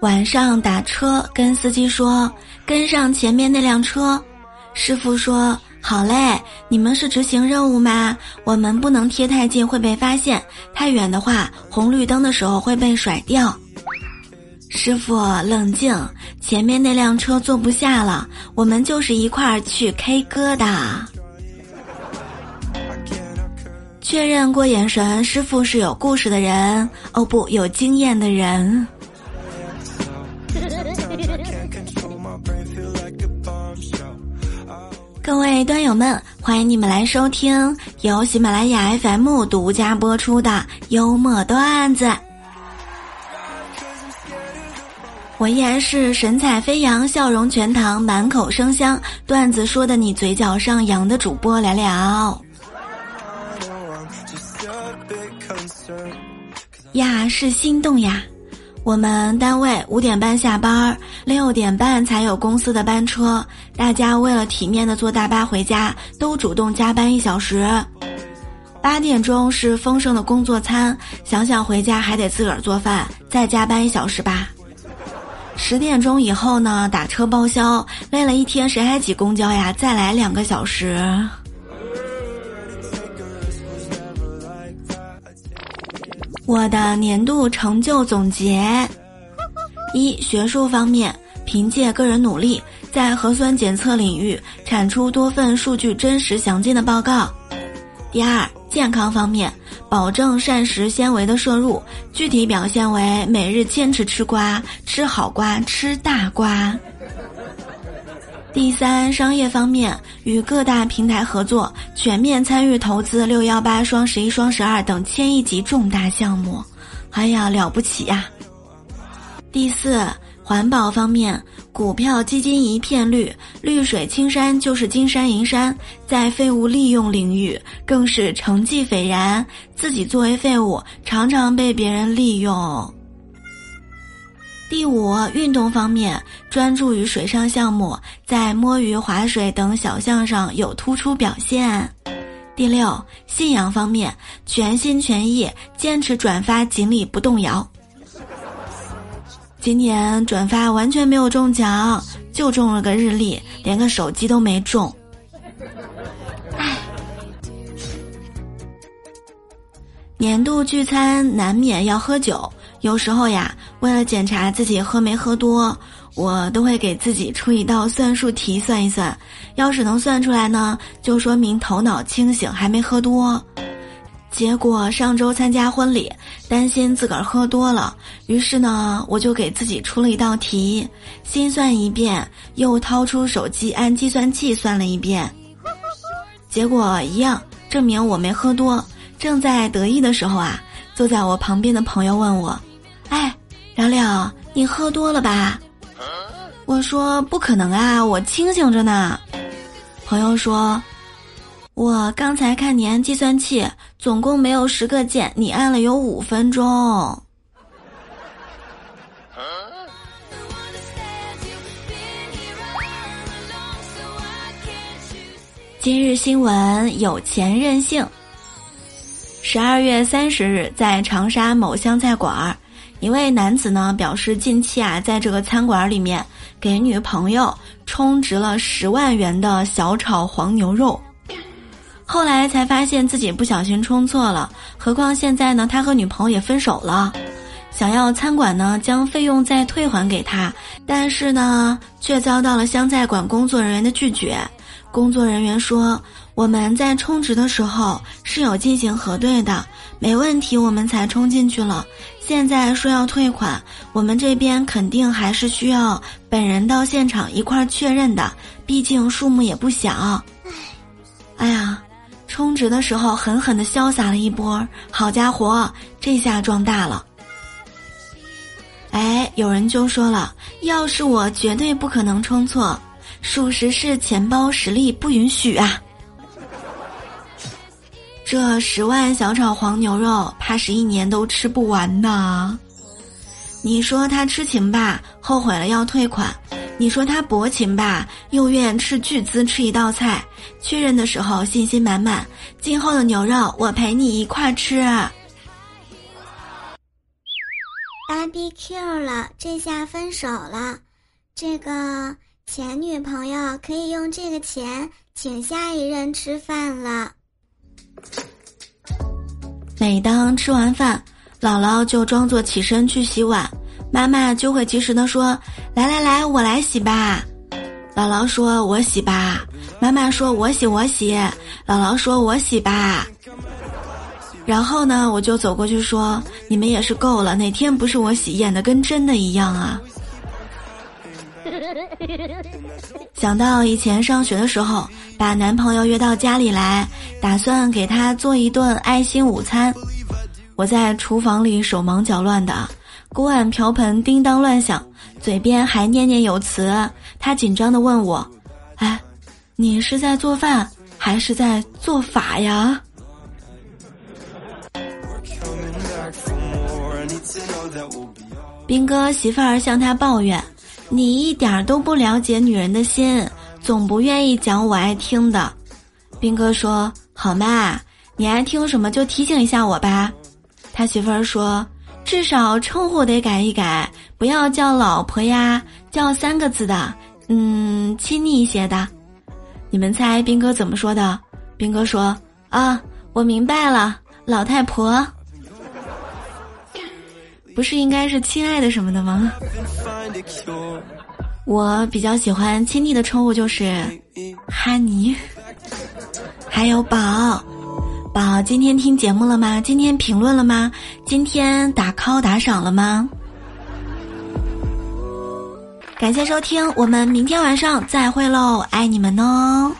晚上打车，跟司机说跟上前面那辆车。师傅说：“好嘞，你们是执行任务吗？我们不能贴太近，会被发现；太远的话，红绿灯的时候会被甩掉。”师傅冷静，前面那辆车坐不下了，我们就是一块儿去 K 歌的。确认过眼神，师傅是有故事的人，哦不，有经验的人。各位端友们，欢迎你们来收听由喜马拉雅 FM 独家播出的幽默段子。我依然是神采飞扬、笑容全堂、满口生香、段子说的你嘴角上扬的主播聊聊。呀，是心动呀！我们单位五点半下班，六点半才有公司的班车。大家为了体面的坐大巴回家，都主动加班一小时。八点钟是丰盛的工作餐，想想回家还得自个儿做饭，再加班一小时吧。十点钟以后呢，打车报销，累了一天谁还挤公交呀？再来两个小时。我的年度成就总结：一、学术方面，凭借个人努力，在核酸检测领域产出多份数据真实详尽的报告；第二，健康方面，保证膳食纤维的摄入，具体表现为每日坚持吃瓜，吃好瓜，吃大瓜。第三，商业方面，与各大平台合作，全面参与投资六幺八、双十一、双十二等千亿级重大项目，哎呀，了不起呀！第四，环保方面，股票基金一片绿，绿水青山就是金山银山，在废物利用领域更是成绩斐然，自己作为废物，常常被别人利用。第五，运动方面专注于水上项目，在摸鱼、划水等小项上有突出表现。第六，信仰方面全心全意坚持转发锦鲤不动摇。今年转发完全没有中奖，就中了个日历，连个手机都没中。唉，年度聚餐难免要喝酒。有时候呀，为了检查自己喝没喝多，我都会给自己出一道算术题算一算。要是能算出来呢，就说明头脑清醒，还没喝多。结果上周参加婚礼，担心自个儿喝多了，于是呢，我就给自己出了一道题，心算一遍，又掏出手机按计算器算了一遍，结果一样，证明我没喝多。正在得意的时候啊，坐在我旁边的朋友问我。哎，聊聊，你喝多了吧？我说不可能啊，我清醒着呢。朋友说，我刚才看你按计算器，总共没有十个键，你按了有五分钟。今日新闻：有钱任性。十二月三十日，在长沙某湘菜馆儿。一位男子呢表示，近期啊，在这个餐馆里面给女朋友充值了十万元的小炒黄牛肉，后来才发现自己不小心充错了。何况现在呢，他和女朋友也分手了，想要餐馆呢将费用再退还给他，但是呢，却遭到了湘菜馆工作人员的拒绝。工作人员说：“我们在充值的时候是有进行核对的，没问题，我们才充进去了。”现在说要退款，我们这边肯定还是需要本人到现场一块确认的，毕竟数目也不小。哎呀，充值的时候狠狠的潇洒了一波，好家伙，这下壮大了。哎，有人就说了，要是我绝对不可能充错，属实是钱包实力不允许啊。这十万小炒黄牛肉，怕是一年都吃不完呢。你说他痴情吧，后悔了要退款；你说他薄情吧，又愿斥巨资吃一道菜，确认的时候信心满满，今后的牛肉我陪你一块吃。芭比 Q 了，这下分手了，这个前女朋友可以用这个钱请下一任吃饭了。每当吃完饭，姥姥就装作起身去洗碗。妈妈就会及时的说：“来来来，我来洗吧。”姥姥说：“我洗吧。”妈妈说：“我洗，我洗。”姥姥说：“我洗吧。”然后呢，我就走过去说：“你们也是够了，哪天不是我洗，演的跟真的一样啊！” 想到以前上学的时候，把男朋友约到家里来，打算给他做一顿爱心午餐，我在厨房里手忙脚乱的。锅碗瓢盆叮当乱响，嘴边还念念有词。他紧张的问我：“哎，你是在做饭还是在做法呀？”兵哥媳妇儿向他抱怨：“你一点都不了解女人的心，总不愿意讲我爱听的。”兵哥说：“好嘛，你爱听什么就提醒一下我吧。”他媳妇儿说。至少称呼得改一改，不要叫老婆呀，叫三个字的，嗯，亲昵一些的。你们猜兵哥怎么说的？兵哥说：“啊，我明白了，老太婆。”不是应该是亲爱的什么的吗？我比较喜欢亲昵的称呼就是哈尼，还有宝。宝，今天听节目了吗？今天评论了吗？今天打 call 打赏了吗？感谢收听，我们明天晚上再会喽，爱你们哦。